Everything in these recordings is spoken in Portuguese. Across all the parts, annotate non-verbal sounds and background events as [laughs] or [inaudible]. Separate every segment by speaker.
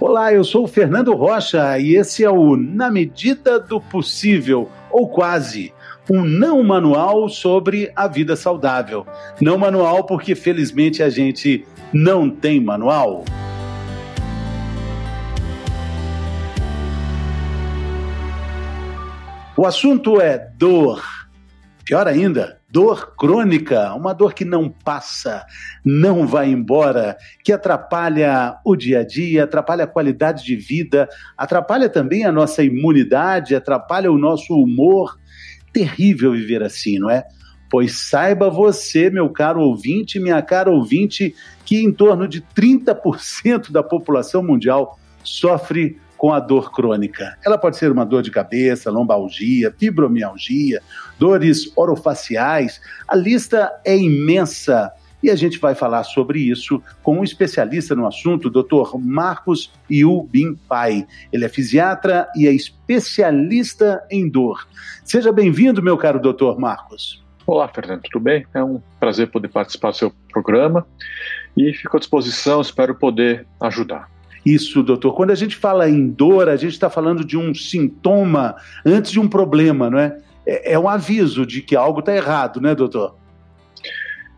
Speaker 1: Olá, eu sou o Fernando Rocha e esse é o Na Medida do Possível, ou quase, um não manual sobre a vida saudável. Não manual porque felizmente a gente não tem manual. O assunto é dor. Pior ainda, dor crônica, uma dor que não passa, não vai embora, que atrapalha o dia a dia, atrapalha a qualidade de vida, atrapalha também a nossa imunidade, atrapalha o nosso humor. Terrível viver assim, não é? Pois saiba você, meu caro ouvinte, minha cara ouvinte, que em torno de 30% da população mundial sofre com a dor crônica. Ela pode ser uma dor de cabeça, lombalgia, fibromialgia, dores orofaciais. A lista é imensa. E a gente vai falar sobre isso com um especialista no assunto, o Dr. Marcos Iubim Pai. Ele é fisiatra e é especialista em dor. Seja bem-vindo, meu caro doutor Marcos.
Speaker 2: Olá, Fernando, tudo bem? É um prazer poder participar do seu programa e fico à disposição, espero poder ajudar
Speaker 1: isso, doutor. Quando a gente fala em dor, a gente está falando de um sintoma antes de um problema, não é? É, é um aviso de que algo está errado, né, doutor?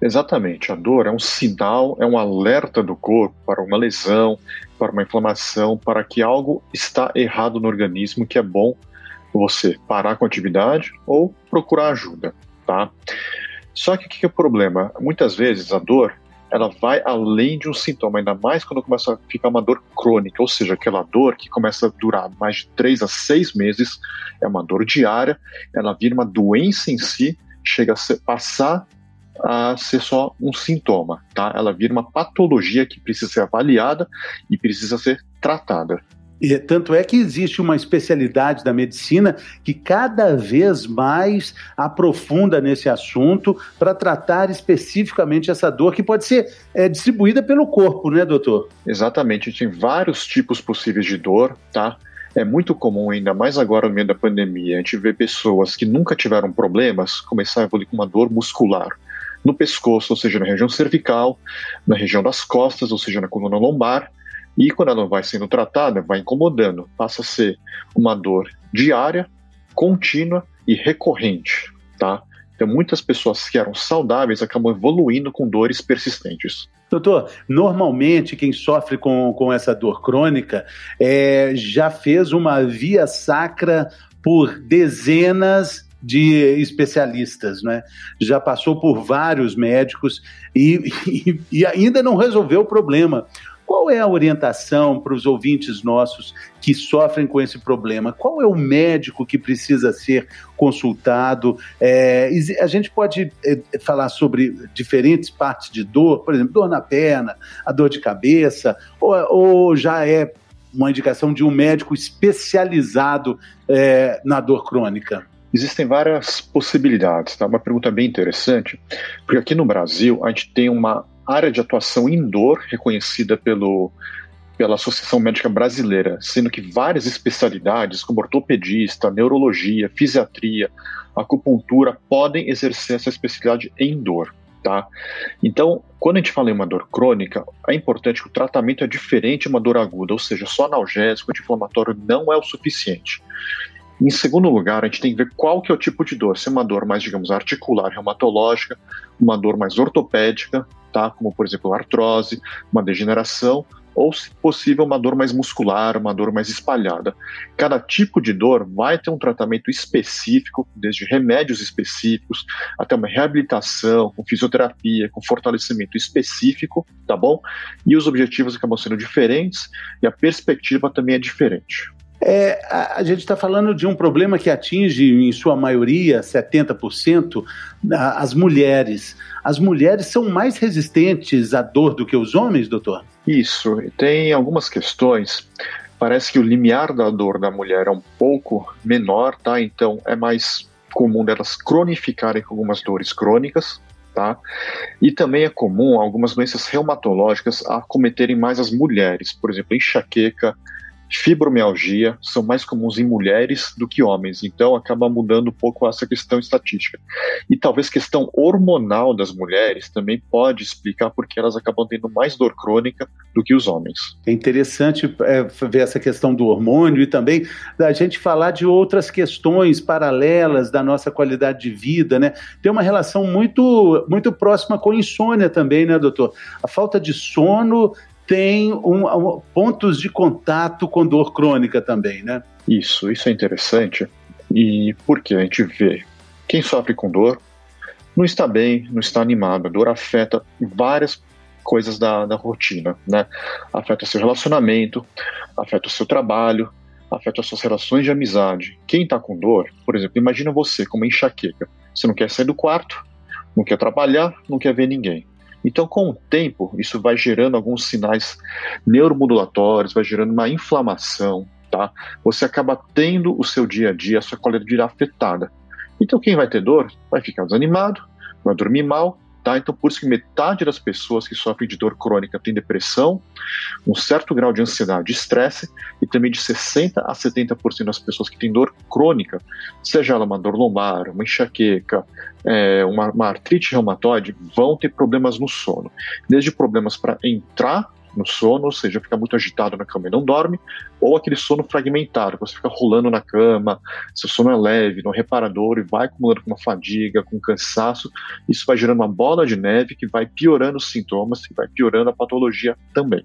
Speaker 2: Exatamente. A dor é um sinal, é um alerta do corpo para uma lesão, para uma inflamação, para que algo está errado no organismo, que é bom você parar com a atividade ou procurar ajuda, tá? Só que o que é o problema? Muitas vezes a dor ela vai além de um sintoma, ainda mais quando começa a ficar uma dor crônica, ou seja, aquela dor que começa a durar mais de três a seis meses, é uma dor diária, ela vira uma doença em si, chega a ser, passar a ser só um sintoma, tá? Ela vira uma patologia que precisa ser avaliada e precisa ser tratada.
Speaker 1: E, tanto é que existe uma especialidade da medicina que cada vez mais aprofunda nesse assunto para tratar especificamente essa dor que pode ser é, distribuída pelo corpo, né, doutor?
Speaker 2: Exatamente, tem vários tipos possíveis de dor, tá? É muito comum, ainda mais agora no meio da pandemia, a gente ver pessoas que nunca tiveram problemas começar a evoluir com uma dor muscular no pescoço, ou seja, na região cervical, na região das costas, ou seja, na coluna lombar, e quando ela vai sendo tratada, vai incomodando, passa a ser uma dor diária, contínua e recorrente, tá? Então, muitas pessoas que eram saudáveis acabam evoluindo com dores persistentes.
Speaker 1: Doutor, normalmente quem sofre com, com essa dor crônica é, já fez uma via sacra por dezenas de especialistas, né? Já passou por vários médicos e, [laughs] e, e ainda não resolveu o problema. Qual é a orientação para os ouvintes nossos que sofrem com esse problema? Qual é o médico que precisa ser consultado? É, a gente pode é, falar sobre diferentes partes de dor, por exemplo, dor na perna, a dor de cabeça, ou, ou já é uma indicação de um médico especializado é, na dor crônica?
Speaker 2: Existem várias possibilidades, tá? Uma pergunta bem interessante, porque aqui no Brasil a gente tem uma área de atuação indoor reconhecida pelo, pela Associação Médica Brasileira, sendo que várias especialidades, como ortopedista, neurologia, fisiatria, acupuntura, podem exercer essa especialidade em dor. Tá? Então, quando a gente fala em uma dor crônica, é importante que o tratamento é diferente de uma dor aguda, ou seja, só analgésico, anti-inflamatório não é o suficiente. Em segundo lugar, a gente tem que ver qual que é o tipo de dor, se é uma dor mais, digamos, articular, reumatológica, uma dor mais ortopédica, tá? como por exemplo artrose, uma degeneração, ou se possível uma dor mais muscular, uma dor mais espalhada. Cada tipo de dor vai ter um tratamento específico, desde remédios específicos até uma reabilitação, com fisioterapia, com fortalecimento específico, tá bom? E os objetivos acabam sendo diferentes e a perspectiva também é diferente.
Speaker 1: É, a, a, gente está falando de um problema que atinge, em sua maioria, 70%, as mulheres. As mulheres são mais resistentes à dor do que os homens, doutor?
Speaker 2: Isso. Tem algumas questões. Parece que o limiar da dor da mulher é um pouco menor, tá? Então é mais comum delas cronificarem com algumas dores crônicas, tá? E também é comum algumas doenças reumatológicas acometerem mais as mulheres, por exemplo, enxaqueca, fibromialgia são mais comuns em mulheres do que homens, então acaba mudando um pouco essa questão estatística. E talvez questão hormonal das mulheres também pode explicar porque elas acabam tendo mais dor crônica do que os homens.
Speaker 1: É interessante é, ver essa questão do hormônio e também da gente falar de outras questões paralelas da nossa qualidade de vida, né? Tem uma relação muito, muito próxima com insônia também, né, doutor? A falta de sono tem um, um, pontos de contato com dor crônica também, né?
Speaker 2: Isso, isso é interessante. E porque a gente vê quem sofre com dor não está bem, não está animado. A dor afeta várias coisas da, da rotina, né? Afeta seu relacionamento, afeta o seu trabalho, afeta as suas relações de amizade. Quem está com dor, por exemplo, imagina você com uma enxaqueca. Você não quer sair do quarto, não quer trabalhar, não quer ver ninguém. Então, com o tempo, isso vai gerando alguns sinais neuromodulatórios, vai gerando uma inflamação, tá? Você acaba tendo o seu dia a dia, a sua qualidade de vida afetada. Então, quem vai ter dor vai ficar desanimado, vai dormir mal, Tá? Então, por isso que metade das pessoas que sofrem de dor crônica tem depressão, um certo grau de ansiedade estresse, e também de 60% a 70% das pessoas que têm dor crônica, seja ela uma dor lombar, uma enxaqueca, é, uma, uma artrite reumatoide, vão ter problemas no sono. Desde problemas para entrar no sono, ou seja, fica muito agitado na cama e não dorme, ou aquele sono fragmentado, você fica rolando na cama, seu sono é leve, no reparador e vai acumulando com uma fadiga, com cansaço, isso vai gerando uma bola de neve que vai piorando os sintomas e vai piorando a patologia também.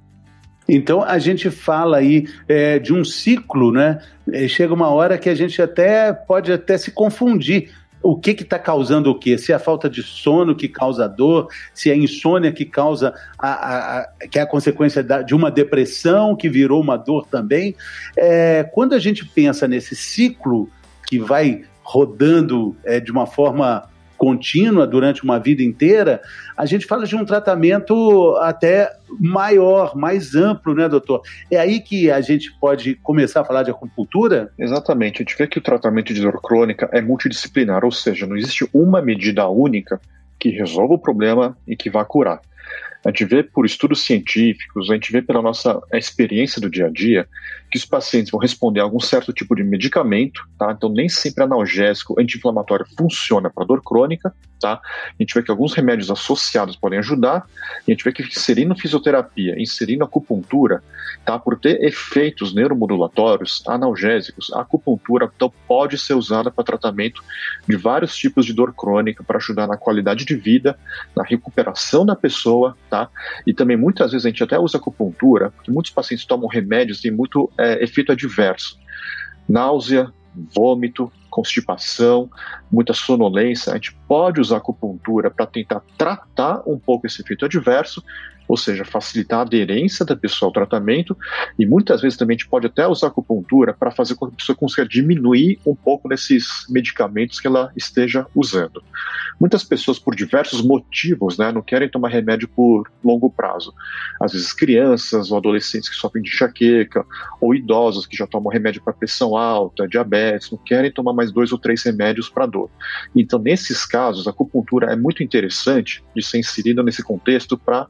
Speaker 1: Então a gente fala aí é, de um ciclo, né? É, chega uma hora que a gente até pode até se confundir o que está causando o quê? Se é a falta de sono que causa dor, se é a insônia que causa a, a, a que é a consequência da, de uma depressão que virou uma dor também. É, quando a gente pensa nesse ciclo que vai rodando é, de uma forma contínua durante uma vida inteira, a gente fala de um tratamento até maior, mais amplo, né, doutor? É aí que a gente pode começar a falar de acupuntura?
Speaker 2: Exatamente. A gente vê que o tratamento de dor crônica é multidisciplinar, ou seja, não existe uma medida única que resolva o problema e que vá curar. A gente vê por estudos científicos, a gente vê pela nossa experiência do dia a dia, que os pacientes vão responder a algum certo tipo de medicamento, tá? Então, nem sempre analgésico anti-inflamatório funciona para dor crônica, tá? A gente vê que alguns remédios associados podem ajudar, e a gente vê que inserindo fisioterapia, inserindo acupuntura, tá? Por ter efeitos neuromodulatórios, analgésicos, a acupuntura então pode ser usada para tratamento de vários tipos de dor crônica para ajudar na qualidade de vida, na recuperação da pessoa, tá? E também muitas vezes a gente até usa acupuntura, porque muitos pacientes tomam remédios e muito é, efeito adverso. Náusea, vômito, constipação, muita sonolência. A gente pode usar acupuntura para tentar tratar um pouco esse efeito adverso, ou seja, facilitar a aderência da pessoa ao tratamento, e muitas vezes também a gente pode até usar acupuntura para fazer com que a pessoa consiga diminuir um pouco nesses medicamentos que ela esteja usando. Muitas pessoas, por diversos motivos, né, não querem tomar remédio por longo prazo. Às vezes, crianças ou adolescentes que sofrem de enxaqueca, ou idosos que já tomam remédio para pressão alta, diabetes, não querem tomar mais dois ou três remédios para dor. Então, nesses casos, a acupuntura é muito interessante de ser inserida nesse contexto para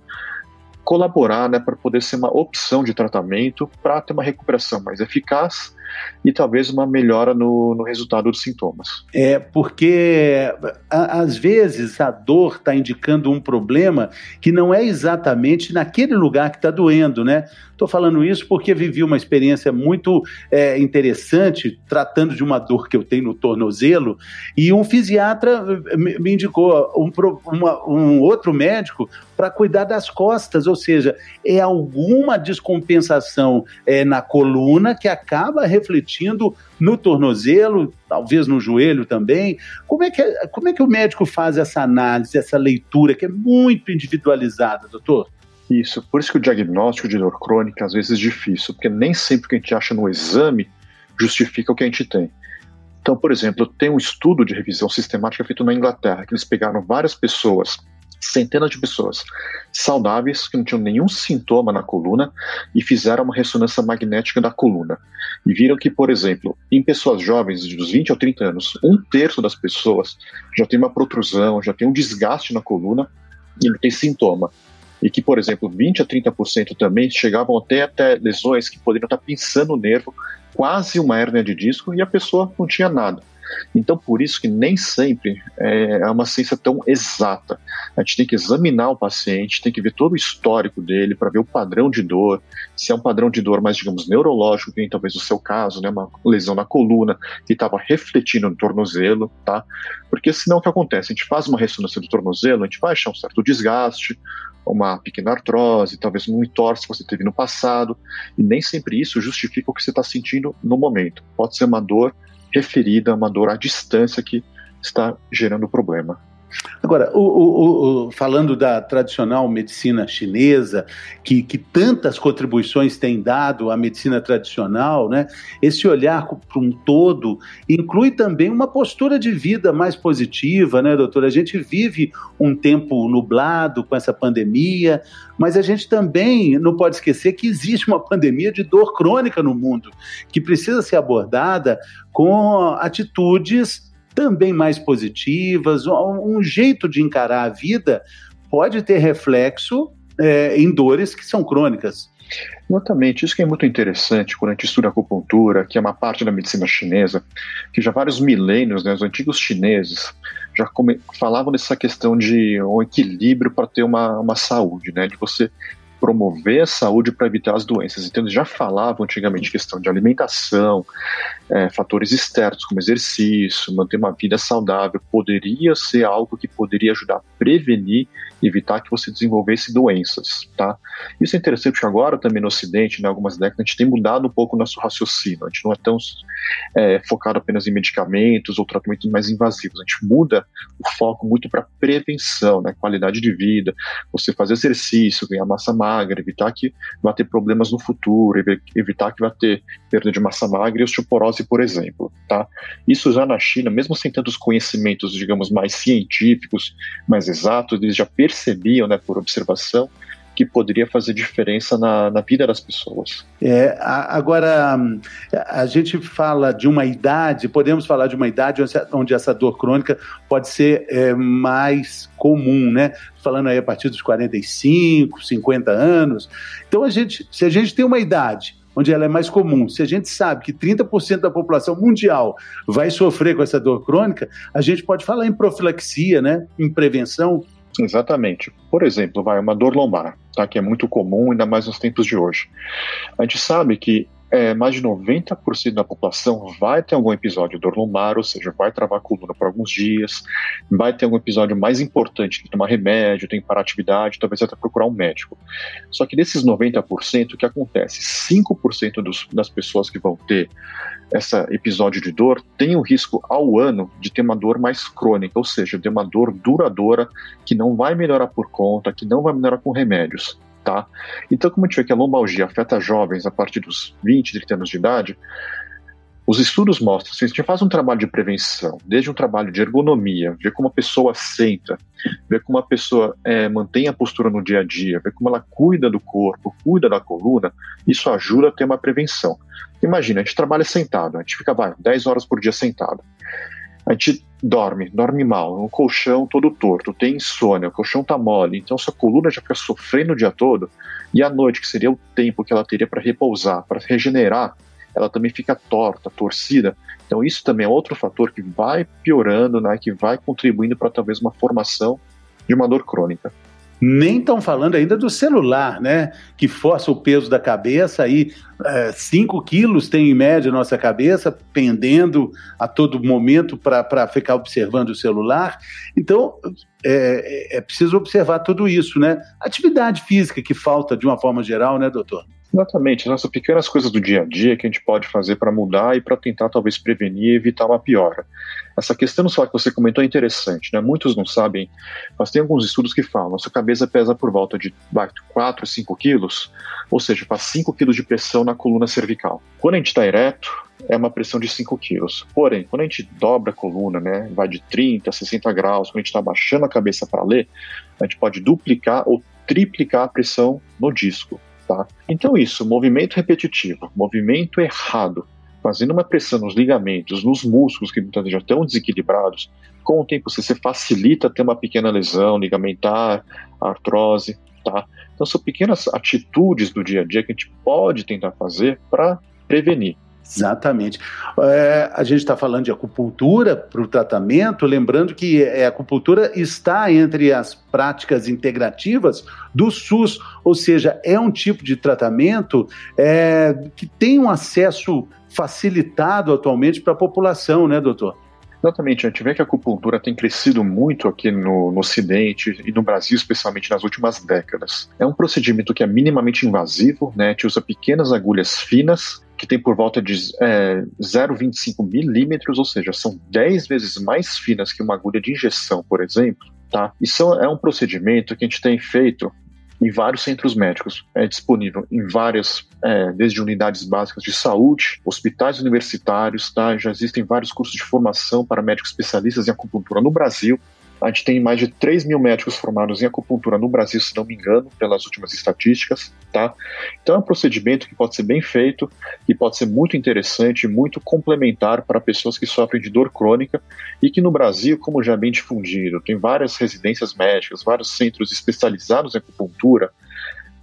Speaker 2: colaborar né, para poder ser uma opção de tratamento para ter uma recuperação mais eficaz e talvez uma melhora no, no resultado dos sintomas.
Speaker 1: É porque a, às vezes a dor está indicando um problema que não é exatamente naquele lugar que está doendo, né? Estou falando isso porque vivi uma experiência muito é, interessante tratando de uma dor que eu tenho no tornozelo e um fisiatra me, me indicou um, uma, um outro médico para cuidar das costas, ou seja, é alguma descompensação é, na coluna que acaba refletindo no tornozelo, talvez no joelho também. Como é, que, como é que o médico faz essa análise, essa leitura, que é muito individualizada, doutor?
Speaker 2: Isso, por isso que o diagnóstico de dor crônica às vezes é difícil, porque nem sempre o que a gente acha no exame justifica o que a gente tem. Então, por exemplo, tem um estudo de revisão sistemática feito na Inglaterra, que eles pegaram várias pessoas centenas de pessoas saudáveis que não tinham nenhum sintoma na coluna e fizeram uma ressonância magnética da coluna. E viram que, por exemplo, em pessoas jovens dos 20 a 30 anos, um terço das pessoas já tem uma protrusão, já tem um desgaste na coluna e não tem sintoma. e que, por exemplo, 20 a 30% também chegavam até, até lesões que poderiam estar pensando o nervo, quase uma hérnia de disco, e a pessoa não tinha nada. Então, por isso que nem sempre é, é uma ciência tão exata. A gente tem que examinar o paciente, tem que ver todo o histórico dele para ver o padrão de dor, se é um padrão de dor mais, digamos, neurológico, que talvez o seu caso, né, uma lesão na coluna que estava refletindo no tornozelo, tá? Porque senão o que acontece? A gente faz uma ressonância do tornozelo, a gente vai achar um certo desgaste, uma pequena artrose, talvez um entorse que você teve no passado, e nem sempre isso justifica o que você está sentindo no momento. Pode ser uma dor referida a uma dor à distância que está gerando o problema.
Speaker 1: Agora, o, o, o, falando da tradicional medicina chinesa, que, que tantas contribuições tem dado à medicina tradicional, né? esse olhar para um todo inclui também uma postura de vida mais positiva, né, doutora? A gente vive um tempo nublado com essa pandemia, mas a gente também não pode esquecer que existe uma pandemia de dor crônica no mundo, que precisa ser abordada com atitudes também mais positivas, um jeito de encarar a vida pode ter reflexo é, em dores que são crônicas.
Speaker 2: Exatamente, isso que é muito interessante quando a gente estuda acupuntura, que é uma parte da medicina chinesa, que já vários milênios, né, os antigos chineses já falavam dessa questão de um equilíbrio para ter uma, uma saúde, né, de você promover a saúde para evitar as doenças. Então, eles já falavam antigamente questão de alimentação, é, fatores externos como exercício, manter uma vida saudável, poderia ser algo que poderia ajudar a prevenir evitar que você desenvolvesse doenças, tá? Isso é interessante porque agora também no Ocidente, né, algumas décadas, a gente tem mudado um pouco o nosso raciocínio. A gente não é tão é, focado apenas em medicamentos ou tratamentos mais invasivos. A gente muda o foco muito para prevenção, né? Qualidade de vida, você fazer exercício, ganhar massa magra, evitar que vá ter problemas no futuro, evitar que vá ter perda de massa magra e osteoporose, por exemplo, tá? Isso já na China, mesmo sem tantos conhecimentos, digamos, mais científicos, mais exatos, eles já perceberam percebiam, né, por observação, que poderia fazer diferença na, na vida das pessoas.
Speaker 1: É, agora, a gente fala de uma idade, podemos falar de uma idade onde essa dor crônica pode ser é, mais comum, né? Falando aí a partir dos 45, 50 anos. Então, a gente, se a gente tem uma idade onde ela é mais comum, se a gente sabe que 30% da população mundial vai sofrer com essa dor crônica, a gente pode falar em profilaxia, né? Em prevenção
Speaker 2: Exatamente. Por exemplo, vai uma dor lombar, tá? que é muito comum, ainda mais nos tempos de hoje. A gente sabe que é, mais de 90% da população vai ter algum episódio de dor lombar, ou seja, vai travar a coluna por alguns dias, vai ter algum episódio mais importante, tem que tomar remédio, tem que parar atividade, talvez até procurar um médico. Só que desses 90%, o que acontece? 5% dos, das pessoas que vão ter esse episódio de dor tem o risco ao ano de ter uma dor mais crônica, ou seja, de uma dor duradoura que não vai melhorar por conta, que não vai melhorar com remédios. Tá? Então, como a gente vê que a lombalgia afeta jovens a partir dos 20, 30 anos de idade, os estudos mostram, se a gente faz um trabalho de prevenção, desde um trabalho de ergonomia, ver como a pessoa senta, ver como a pessoa é, mantém a postura no dia a dia, ver como ela cuida do corpo, cuida da coluna, isso ajuda a ter uma prevenção. Imagina, a gente trabalha sentado, a gente fica, vai, 10 horas por dia sentado a gente dorme, dorme mal, um colchão todo torto, tem insônia, o colchão tá mole, então sua coluna já fica sofrendo o dia todo, e à noite, que seria o tempo que ela teria para repousar, para regenerar, ela também fica torta, torcida. Então isso também é outro fator que vai piorando, né, que vai contribuindo para talvez uma formação de uma dor crônica.
Speaker 1: Nem estão falando ainda do celular, né? Que força o peso da cabeça aí. 5 é, quilos tem em média a nossa cabeça, pendendo a todo momento para ficar observando o celular. Então, é, é preciso observar tudo isso, né? Atividade física que falta de uma forma geral, né, doutor?
Speaker 2: Exatamente, essas pequenas coisas do dia a dia que a gente pode fazer para mudar e para tentar talvez prevenir e evitar uma piora. Essa questão só que você comentou é interessante, né? Muitos não sabem, mas tem alguns estudos que falam, nossa cabeça pesa por volta de 4, 5 quilos, ou seja, faz 5 quilos de pressão na coluna cervical. Quando a gente está ereto, é uma pressão de 5 quilos. Porém, quando a gente dobra a coluna, né, vai de 30 a 60 graus, quando a gente está abaixando a cabeça para ler, a gente pode duplicar ou triplicar a pressão no disco. Tá? Então, isso, movimento repetitivo, movimento errado, fazendo uma pressão nos ligamentos, nos músculos que muitas vezes já estão desequilibrados, com o tempo você facilita ter uma pequena lesão ligamentar, artrose. tá? Então são pequenas atitudes do dia a dia que a gente pode tentar fazer para prevenir.
Speaker 1: Exatamente. É, a gente está falando de acupuntura para o tratamento, lembrando que a acupuntura está entre as práticas integrativas do SUS, ou seja, é um tipo de tratamento é, que tem um acesso facilitado atualmente para a população, né, doutor?
Speaker 2: Exatamente, a gente vê que a acupuntura tem crescido muito aqui no, no, Ocidente e no Brasil, especialmente nas últimas décadas. É um procedimento que é minimamente invasivo, né? A gente usa pequenas agulhas finas que tem por volta de é, 0,25 milímetros, ou seja, são 10 vezes mais finas que uma agulha de injeção, por exemplo. Tá? Isso é um procedimento que a gente tem feito em vários centros médicos. É disponível em várias, é, desde unidades básicas de saúde, hospitais universitários, tá? já existem vários cursos de formação para médicos especialistas em acupuntura no Brasil. A gente tem mais de 3 mil médicos formados em acupuntura no Brasil, se não me engano, pelas últimas estatísticas, tá? Então é um procedimento que pode ser bem feito e pode ser muito interessante, muito complementar para pessoas que sofrem de dor crônica e que no Brasil, como já é bem difundido, tem várias residências médicas, vários centros especializados em acupuntura,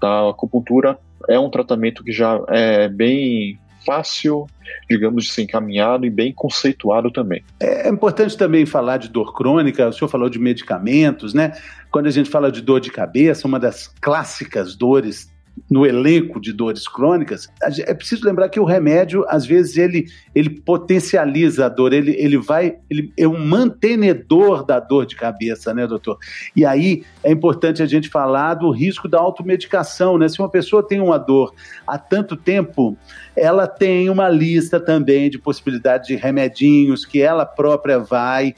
Speaker 2: tá? A acupuntura é um tratamento que já é bem fácil, digamos, de ser encaminhado e bem conceituado também.
Speaker 1: É importante também falar de dor crônica, o senhor falou de medicamentos, né? Quando a gente fala de dor de cabeça, uma das clássicas dores no elenco de dores crônicas, é preciso lembrar que o remédio, às vezes, ele, ele potencializa a dor, ele, ele vai, ele é um mantenedor da dor de cabeça, né, doutor? E aí é importante a gente falar do risco da automedicação, né? Se uma pessoa tem uma dor há tanto tempo, ela tem uma lista também de possibilidades de remedinhos que ela própria vai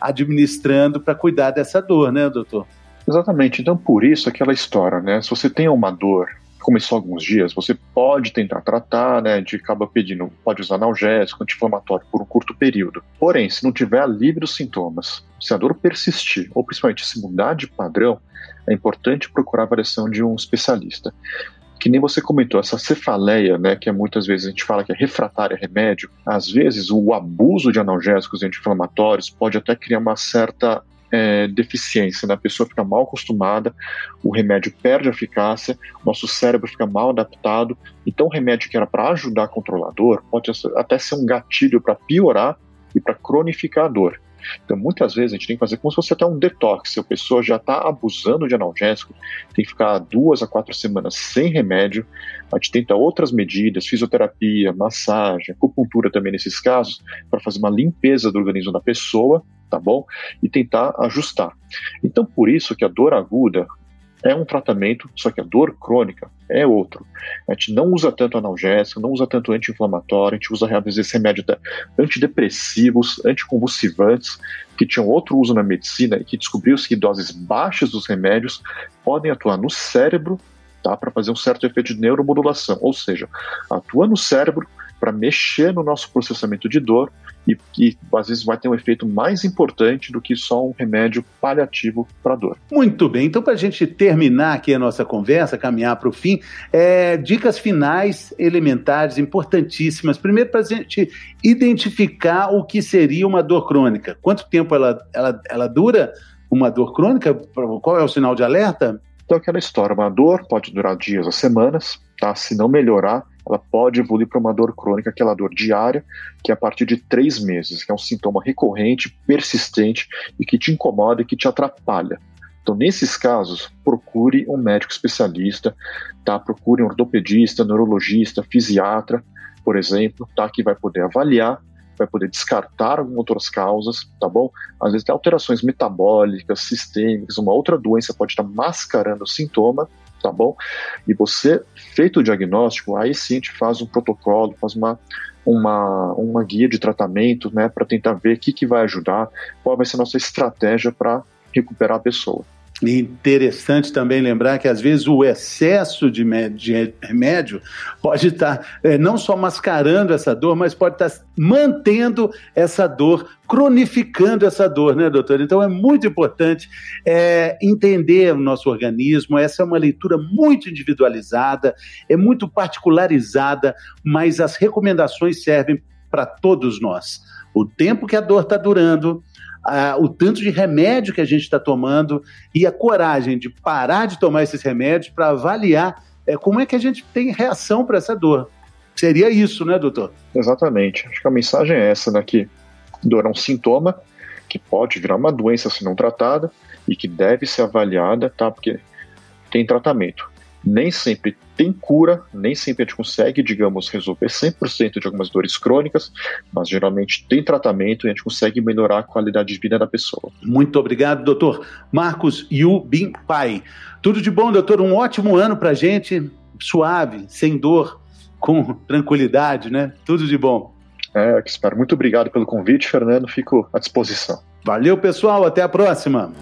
Speaker 1: administrando para cuidar dessa dor, né, doutor?
Speaker 2: Exatamente. Então, por isso, aquela história, né? Se você tem uma dor começou alguns dias, você pode tentar tratar, né? De acaba pedindo, pode usar analgésico, anti-inflamatório por um curto período. Porém, se não tiver alívio dos sintomas, se a dor persistir, ou principalmente se mudar de padrão, é importante procurar a avaliação de um especialista. Que nem você comentou, essa cefaleia, né, que é muitas vezes a gente fala que é refratária a remédio, às vezes o abuso de analgésicos e anti-inflamatórios pode até criar uma certa é, deficiência, né? a pessoa fica mal acostumada, o remédio perde a eficácia, nosso cérebro fica mal adaptado. Então, o remédio que era para ajudar a controlar a dor pode até ser um gatilho para piorar e para cronificar a dor. Então, muitas vezes a gente tem que fazer como se fosse até um detox. Se a pessoa já está abusando de analgésico, tem que ficar duas a quatro semanas sem remédio. A gente tenta outras medidas, fisioterapia, massagem, acupuntura também nesses casos, para fazer uma limpeza do organismo da pessoa, tá bom? E tentar ajustar. Então, por isso que a dor aguda é um tratamento, só que a dor crônica é outro. A gente não usa tanto analgésico, não usa tanto anti-inflamatório, a gente usa às vezes remédio antidepressivos, anticonvulsivantes, que tinham outro uso na medicina e que descobriu-se que doses baixas dos remédios podem atuar no cérebro tá, para fazer um certo efeito de neuromodulação, ou seja, atua no cérebro para mexer no nosso processamento de dor e que às vezes vai ter um efeito mais importante do que só um remédio paliativo para dor.
Speaker 1: Muito bem, então para a gente terminar aqui a nossa conversa, caminhar para o fim, é, dicas finais elementares importantíssimas. Primeiro para a gente identificar o que seria uma dor crônica. Quanto tempo ela, ela, ela dura? Uma dor crônica? Qual é o sinal de alerta?
Speaker 2: Então, aquela história, uma dor pode durar dias ou semanas, tá? Se não melhorar, ela pode evoluir para uma dor crônica, aquela dor diária, que é a partir de três meses, que é um sintoma recorrente, persistente e que te incomoda e que te atrapalha. Então, nesses casos, procure um médico especialista, tá? Procure um ortopedista, neurologista, fisiatra, por exemplo, tá? Que vai poder avaliar, vai poder descartar algumas outras causas, tá bom? Às vezes tem alterações metabólicas, sistêmicas, uma outra doença pode estar mascarando o sintoma, tá bom? E você, feito o diagnóstico, aí sim gente faz um protocolo, faz uma, uma, uma guia de tratamento, né, para tentar ver o que, que vai ajudar, qual vai ser a nossa estratégia para recuperar a pessoa.
Speaker 1: Interessante também lembrar que às vezes o excesso de, remédio pode estar é, não só mascarando essa dor, mas pode estar mantendo essa dor, cronificando essa dor, né, doutor? Então é muito importante é, entender o nosso organismo. Essa é uma leitura muito individualizada, é muito particularizada, mas as recomendações servem para todos nós. O tempo que a dor está durando, o tanto de remédio que a gente está tomando e a coragem de parar de tomar esses remédios para avaliar é, como é que a gente tem reação para essa dor. Seria isso, né, doutor?
Speaker 2: Exatamente. Acho que a mensagem é essa, né? Que dor é um sintoma que pode virar uma doença se não tratada e que deve ser avaliada, tá? Porque tem tratamento. Nem sempre tem cura, nem sempre a gente consegue, digamos, resolver 100% de algumas dores crônicas, mas geralmente tem tratamento e a gente consegue melhorar a qualidade de vida da pessoa.
Speaker 1: Muito obrigado, doutor Marcos Yu Bin Pai. Tudo de bom, doutor. Um ótimo ano pra gente, suave, sem dor, com tranquilidade, né? Tudo de bom.
Speaker 2: É, que espero. Muito obrigado pelo convite, Fernando. Fico à disposição.
Speaker 1: Valeu, pessoal. Até a próxima.